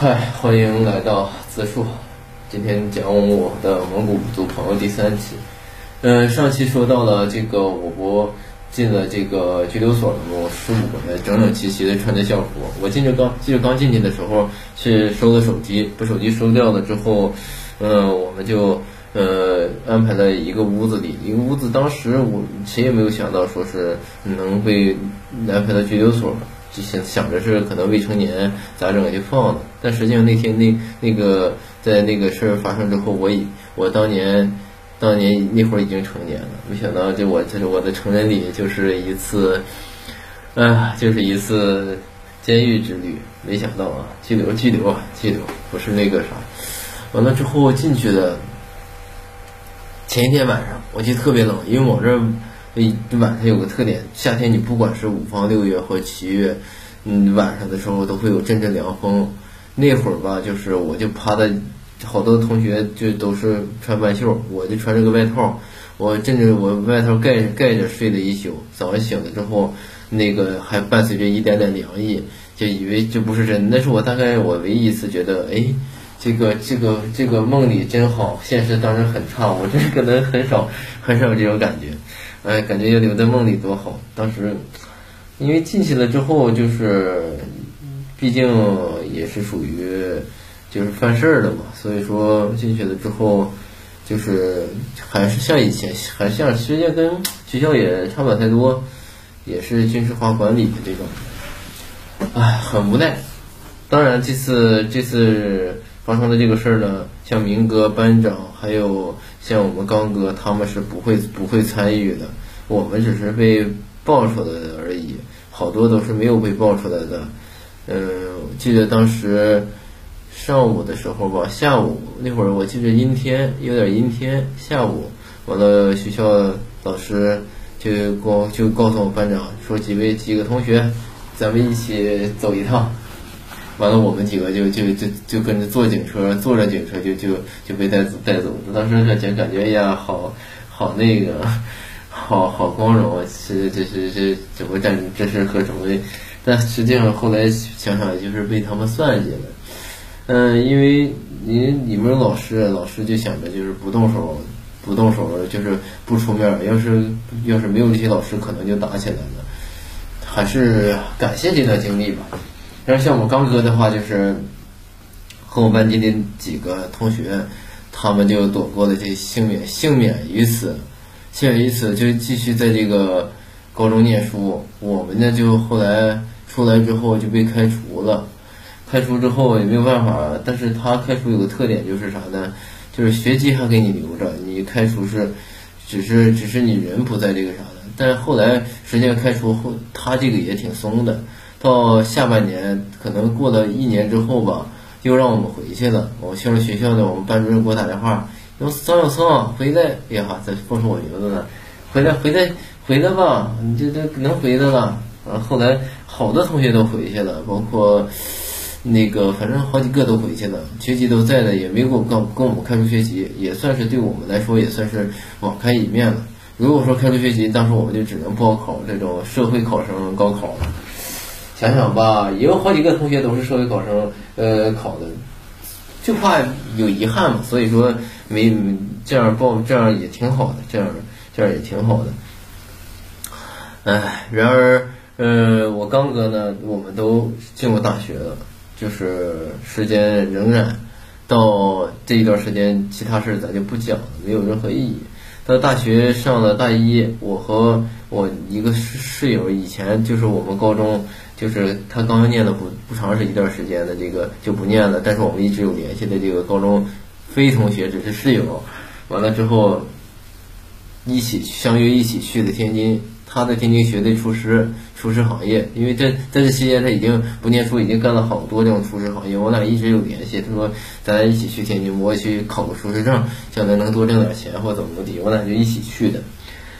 嗨，欢迎来到自述。今天讲我的蒙古族朋友第三期。嗯，上期说到了这个，我不进了这个拘留所了吗？我十五个人整整齐齐的穿着校服。我进去刚记得刚进去的时候是收的手机，把手机收掉了之后，嗯，我们就呃安排了一个屋子里，一个屋子。当时我谁也没有想到说是能被安排到拘留所。想想着是可能未成年咋整就放了，但实际上那天那那个在那个事儿发生之后，我已我当年当年那会儿已经成年了，没想到就我就是我的成人礼就是一次，啊，就是一次监狱之旅，没想到啊，拘留拘留啊拘留，不是那个啥，完了之后进去的前一天晚上我记得特别冷，因为我这。晚上有个特点，夏天你不管是五方六月或七月，嗯，晚上的时候都会有阵阵凉风。那会儿吧，就是我就趴在，好多同学就都是穿半袖，我就穿着个外套，我甚至我外套盖盖着睡了一宿。早上醒了之后，那个还伴随着一点点凉意，就以为这不是真。那是我大概我唯一一次觉得，哎，这个这个这个梦里真好，现实当然很差。我这可能很少很少有这种感觉。哎，感觉要留在梦里多好。当时，因为进去了之后，就是，毕竟也是属于就是犯事儿的嘛，所以说进去了之后，就是还是像以前，还像实际跟学校也差不了太多，也是军事化管理的这种。哎，很无奈。当然，这次这次发生的这个事儿呢，像明哥班长还有。像我们刚哥他们是不会不会参与的，我们只是被爆出来的而已，好多都是没有被爆出来的。嗯，记得当时上午的时候吧，下午那会儿我记得阴天，有点阴天。下午完了，学校老师就告就告诉我班长说几位几个同学，咱们一起走一趟。完了，我们几个就就就就跟着坐警车，坐着警车就就就被带走带走了。当时感觉感觉呀，好好那个，好好光荣啊！这这是这怎么干这事和什么？但实际上后来想想，就是被他们算计了。嗯，因为你你们老师老师就想着就是不动手，不动手就是不出面。要是要是没有这些老师，可能就打起来了。还是感谢这段经历吧。然后像我刚哥的话，就是和我班级的几个同学，他们就躲过了这幸免，幸免于此，幸免于此就继续在这个高中念书。我们呢，就后来出来之后就被开除了，开除之后也没有办法。但是他开除有个特点就是啥呢？就是学籍还给你留着，你开除是只是只是你人不在这个啥的。但是后来实际上开除后，他这个也挺松的。到下半年，可能过了一年之后吧，又让我们回去了。我去了学校的，我们班主任给我打电话，说张小松回来，哎呀，在报出我名字了，回来，回来，回来吧，你这这能回来了。啊，后来好多同学都回去了，包括那个，反正好几个都回去了，学籍都在的，也没给我告跟我们开除学籍，也算是对我们来说也算是网开一面了。如果说开除学籍，当时我们就只能报考这种社会考生高考了。想想吧，也有好几个同学都是社会考生，呃，考的，就怕有遗憾嘛，所以说没这样报，这样也挺好的，这样这样也挺好的。唉，然而，呃，我刚哥呢，我们都进过大学了，就是时间仍然到这一段时间，其他事咱就不讲了，没有任何意义。到大学上了大一，我和我一个室友以前就是我们高中。就是他刚刚念了不不长是一段时间的这个就不念了，但是我们一直有联系的这个高中非同学只是室友，完了之后一起相约一起去的天津，他在天津学的厨师厨师行业，因为在在这期间他已经不念书，已经干了好多这种厨师行业，我俩一直有联系。他说咱俩一起去天津，我也去考个厨师证，将来能多挣点钱或怎么地，我俩就一起去的。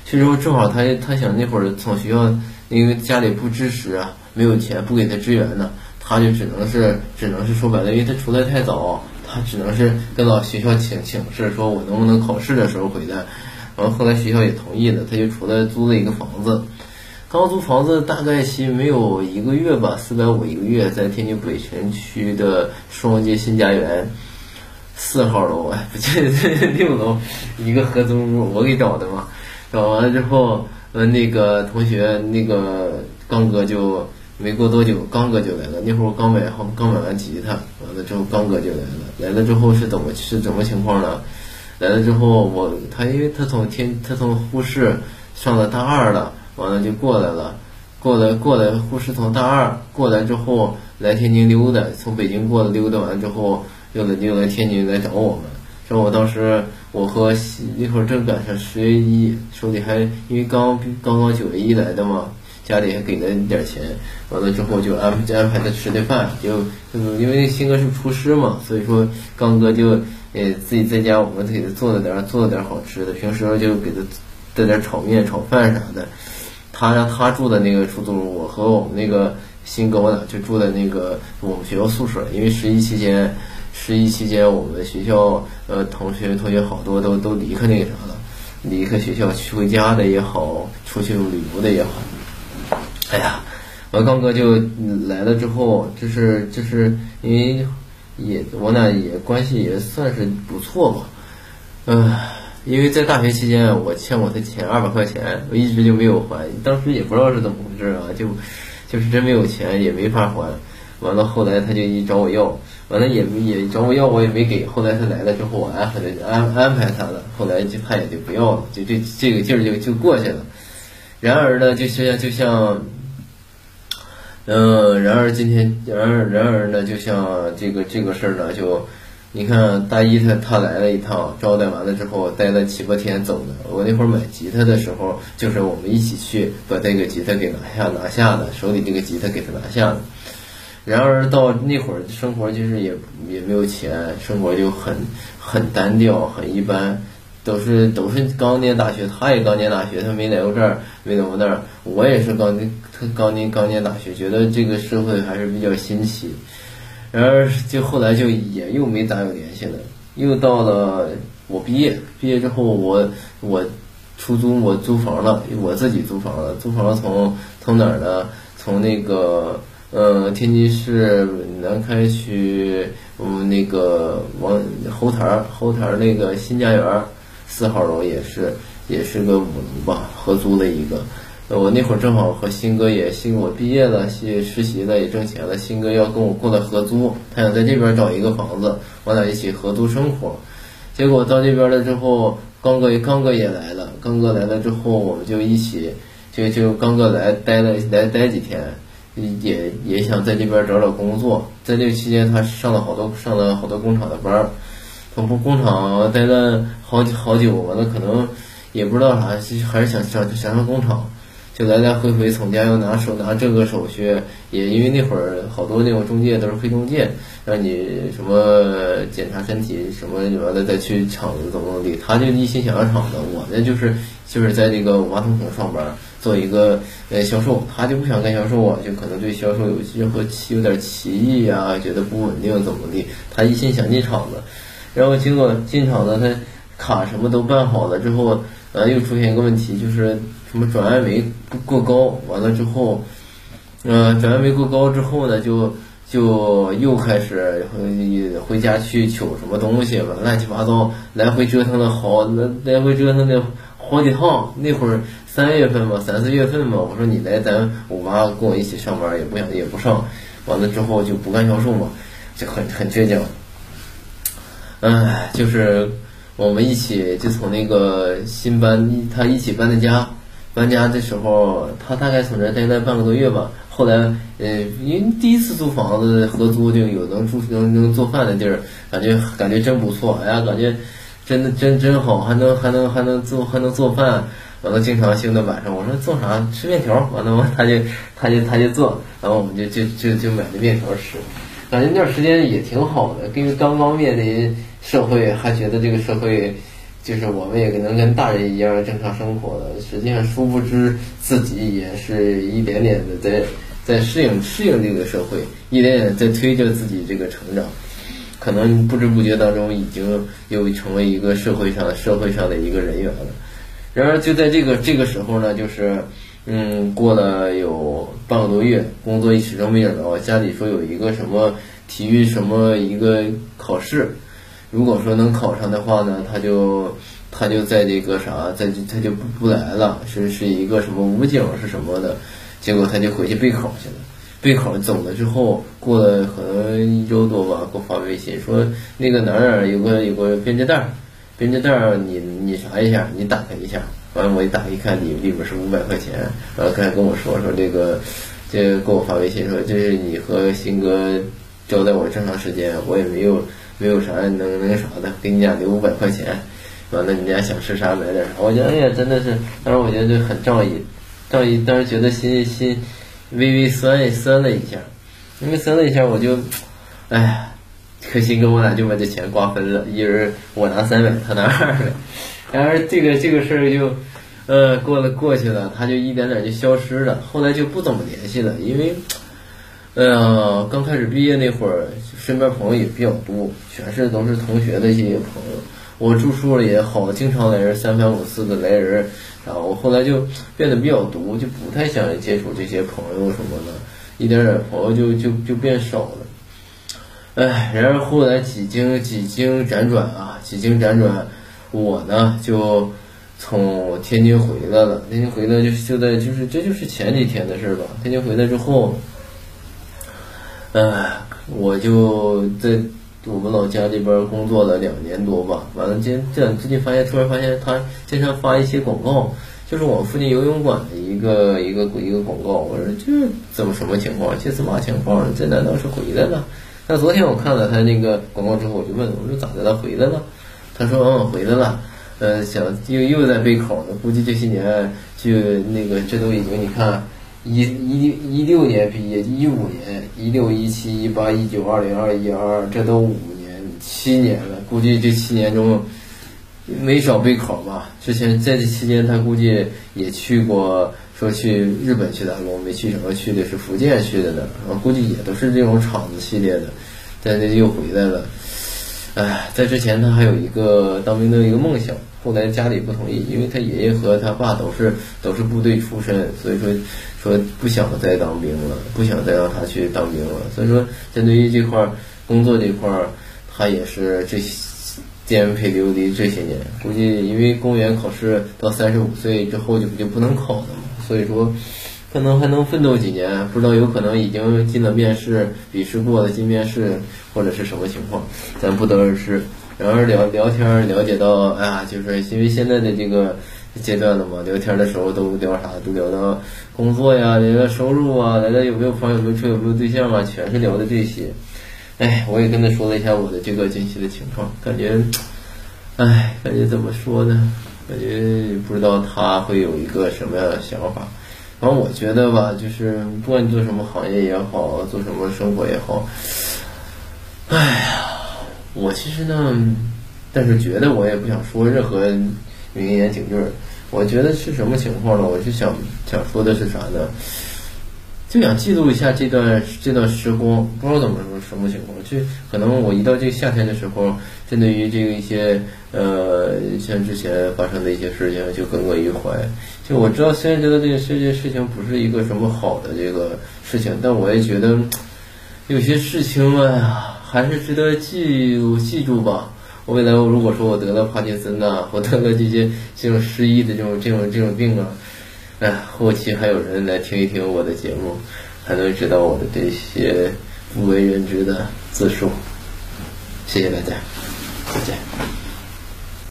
去之后正好他他想那会儿从学校因为家里不支持啊。没有钱不给他支援呢，他就只能是只能是说白了，因为他出来太早，他只能是跟老学校请请示，说我能不能考试的时候回来。然后后来学校也同意了，他就出来租了一个房子，刚租房子大概其没有一个月吧，四百五一个月，在天津北辰区的双街新家园四号楼，哎，不对，六楼一个合租屋，我给找的嘛。找完了之后，呃，那个同学，那个刚哥就没过多久，刚哥就来了。那会儿我刚买好，刚买完吉他，完了之后刚哥就来了。来了之后是怎么是怎么情况呢？来了之后，我他因为他从天他从呼市上了大二了。完了就过来了，过来过来，护士从大二过来之后来天津溜达，从北京过来溜达完之后又来又来天津来找我们。说我当时我和那会儿正赶上十月一，手里还因为刚刚刚九月一来的嘛，家里还给了你点钱。完了之后就安安排他吃顿饭，就因为新哥是厨师嘛，所以说刚哥就呃自己在家我们给他做了点做了点好吃的，平时就给他带点炒面炒饭啥的。他让他住的那个出租屋，我和我们那个新哥我俩就住在那个我们学校宿舍。因为十一期间，十一期间我们学校呃同学同学好多都都离开那个啥了，离开学校去回家的也好，出去旅游的也好。哎呀，完刚哥就来了之后，就是就是因为也我俩也关系也算是不错吧，嗯。因为在大学期间，我欠过他钱二百块钱，我一直就没有还。当时也不知道是怎么回事啊，就就是真没有钱，也没法还。完了后来他就一找我要，完了也也找我要，我也没给。后来他来了之后，我安排了安安排他了，后来就他也就不要了，就这这个劲儿就就过去了。然而呢，就像就像，嗯，然而今天，然而然而呢，就像这个这个事儿呢，就。你看大一他他来了一趟，招待完了之后待了七八天走的。我那会儿买吉他的时候，就是我们一起去把这个吉他给拿下拿下的，手里这个吉他给他拿下的。然而到那会儿生活就是也也没有钱，生活就很很单调，很一般，都是都是刚念大学，他也刚念大学，他没来过这儿，没来过那儿。我也是刚念他刚念刚念大学，觉得这个社会还是比较新奇。然而，就后来就也又没咋有联系了。又到了我毕业，毕业之后我我出租我租房了，我自己租房了。租房从从哪儿呢？从那个呃天津市南开区嗯那个往后台后台儿那个新家园儿四号楼也是也是个五楼吧，合租的一个。我那会儿正好和新哥也新我毕业了，去实习了，也挣钱了。新哥要跟我过来合租，他想在这边找一个房子，我俩一起合租生活。结果到这边了之后，刚哥刚哥也来了。刚哥来了之后，我们就一起就就刚哥来待了来待几天，也也想在这边找找工作。在这期间，他上了好多上了好多工厂的班儿，从工厂待了好久好久，完了可能也不知道啥，还是想想想上工厂。就来来回回从家又拿手拿这个手续，也因为那会儿好多那种中介都是黑中介，让你什么检查身体什么完了再去厂子怎么怎么地，他就一心想要厂子，我呢就是就是在这个五八同城上班做一个呃销售，他就不想干销售啊，就可能对销售有任何奇有点歧义呀，觉得不稳定怎么地，他一心想进厂子，然后结果进厂呢他卡什么都办好了之后，呃又出现一个问题就是。什么转氨酶过高，完了之后，嗯，转氨酶过高之后呢，就就又开始回回家去取什么东西吧，乱七八糟，来回折腾了好，来回折腾的好几趟。那会儿三月份嘛，三四月份嘛，我说你来咱我妈跟我一起上班，也不想也不上，完了之后就不干销售嘛，就很很倔强。唉，就是我们一起就从那个新搬，他一起搬的家。搬家的时候，他大概从这待了半个多月吧。后来，呃，因为第一次租房子合租，就有能住能能做饭的地儿，感觉感觉真不错。哎呀，感觉真的真真好，还能还能还能做还能做饭。完了，经常性的晚上，我说做啥？吃面条。完了，他就他就他就做，然后我们就就就就买的面条吃。感觉那段时间也挺好的，因为刚刚面临社会，还觉得这个社会。就是我们也能跟大人一样正常生活了，实际上殊不知自己也是一点点的在在适应适应这个社会，一点点在推着自己这个成长，可能不知不觉当中已经又成为一个社会上社会上的一个人员了。然而就在这个这个时候呢，就是嗯，过了有半个多月，工作一直都没找着。家里说有一个什么体育什么一个考试，如果说能考上的话呢，他就他就在这个啥，在他就不不来了，是是一个什么武警是什么的，结果他就回去备考去了。备考走了之后，过了可能一周多吧，给我发微信说那个哪儿有个有个编织袋，编织袋你你啥一下，你打开一下。完了我一打一看，里里边是五百块钱。完了刚才跟我说说这个，这个给我发微信说这是你和鑫哥交代我这么长时间，我也没有没有啥能那个啥的，给你俩留五百块钱。完了你俩想吃啥买点啥。我觉得哎呀真的是，当时我觉得就很仗义，仗义，当时觉得心心。微微酸酸了一下，因为酸了一下，我就，哎呀，可惜跟我俩就把这钱瓜分了，一人我拿三百，他拿二百，然而这个这个事儿就，呃，过了过去了，他就一点点就消失了，后来就不怎么联系了，因为，哎呀，刚开始毕业那会儿，身边朋友也比较多，全是都是同学的一些朋友，我住宿了也好，经常来人三番五次的来人。然后我后来就变得比较独，就不太想接触这些朋友什么的，一点点朋友就就就变少了。哎，然而后来几经几经辗转啊，几经辗转，我呢就从天津回来了。天津回来就就在就是这就是前几天的事吧。天津回来之后，哎，我就在。我们老家这边工作了两年多吧，完了今这最近发现，突然发现他经常发一些广告，就是我附近游泳馆的一个一个一个广告。我说这怎么什么情况？这是嘛情况？这难道是回来了？那昨天我看了他那个广告之后，我就问我说咋的了？回来了？他说嗯回来了，呃想又又在备考呢，估计这些年就那个这都已经你看。一一一六年毕业，一五年，一六一七一八一九二零二一二二，这都五年七年了，估计这七年中没少备考吧。之前在这期间，他估计也去过，说去日本去打工，没去成，去的是福建去的呢。啊，估计也都是这种厂子系列的，在这又回来了。哎，在之前他还有一个当兵的一个梦想，后来家里不同意，因为他爷爷和他爸都是都是部队出身，所以说。说不想再当兵了，不想再让他去当兵了。所以说，针对于这块工作这块，他也是这颠沛流离这些年。估计因为公务员考试到三十五岁之后就就不能考了嘛，所以说可能还能奋斗几年。不知道有可能已经进了面试，笔试过了进面试，或者是什么情况，咱不得而知。然而聊聊天了解到，哎呀，就是因为现在的这个。阶段了嘛，聊天的时候都聊啥？都聊到工作呀，聊到收入啊，聊到有没有朋友、有没有车、有没有对象啊，全是聊的这些。哎，我也跟他说了一下我的这个近期的情况，感觉，哎，感觉怎么说呢？感觉不知道他会有一个什么样的想法。反正我觉得吧，就是不管你做什么行业也好，做什么生活也好，哎呀，我其实呢，但是觉得我也不想说任何。名言警句，我觉得是什么情况呢？我就想想说的是啥呢？就想记录一下这段这段时光，不知道怎么说什么情况。就可能我一到这个夏天的时候，针对于这个一些呃，像之前发生的一些事情，就耿耿于怀。就我知道，虽然知道这个这件事情不是一个什么好的这个事情，但我也觉得有些事情啊，还是值得记记住吧。我未来，如果说我得了帕金森呐，我得了这些这种失忆的这种这种这种病啊，哎，后期还有人来听一听我的节目，还能知道我的这些不为人知的自述。谢谢大家，再见。